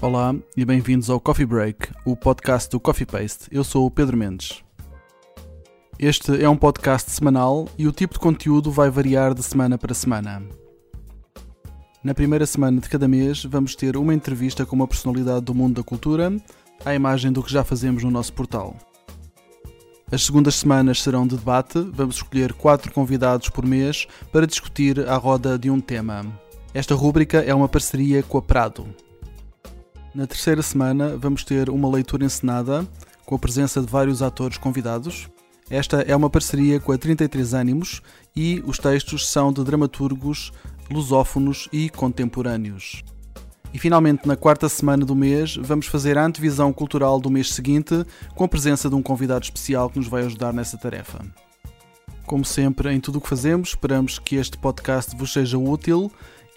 Olá e bem-vindos ao Coffee Break, o podcast do Coffee Paste. Eu sou o Pedro Mendes. Este é um podcast semanal e o tipo de conteúdo vai variar de semana para semana. Na primeira semana de cada mês, vamos ter uma entrevista com uma personalidade do mundo da cultura, à imagem do que já fazemos no nosso portal. As segundas semanas serão de debate, vamos escolher quatro convidados por mês para discutir à roda de um tema. Esta rúbrica é uma parceria com a Prado. Na terceira semana, vamos ter uma leitura encenada, com a presença de vários atores convidados. Esta é uma parceria com a 33 Ânimos e os textos são de dramaturgos lusófonos e contemporâneos. E finalmente, na quarta semana do mês, vamos fazer a antevisão cultural do mês seguinte, com a presença de um convidado especial que nos vai ajudar nessa tarefa. Como sempre, em tudo o que fazemos, esperamos que este podcast vos seja útil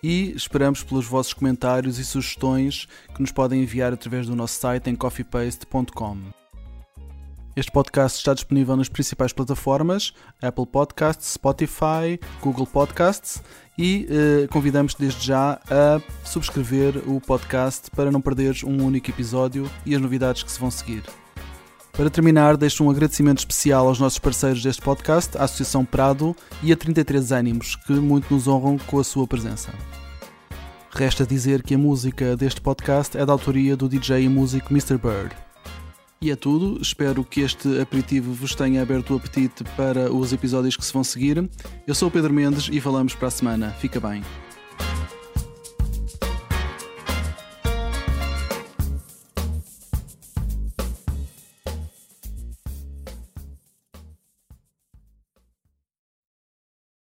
e esperamos pelos vossos comentários e sugestões que nos podem enviar através do nosso site em coffeepaste.com. Este podcast está disponível nas principais plataformas Apple Podcasts, Spotify, Google Podcasts e eh, convidamos desde já a subscrever o podcast para não perderes um único episódio e as novidades que se vão seguir. Para terminar, deixo um agradecimento especial aos nossos parceiros deste podcast, a Associação Prado e a 33 Ânimos, que muito nos honram com a sua presença. Resta dizer que a música deste podcast é da autoria do DJ e músico Mr. Bird. E é tudo, espero que este aperitivo vos tenha aberto o apetite para os episódios que se vão seguir. Eu sou o Pedro Mendes e falamos para a semana. Fica bem.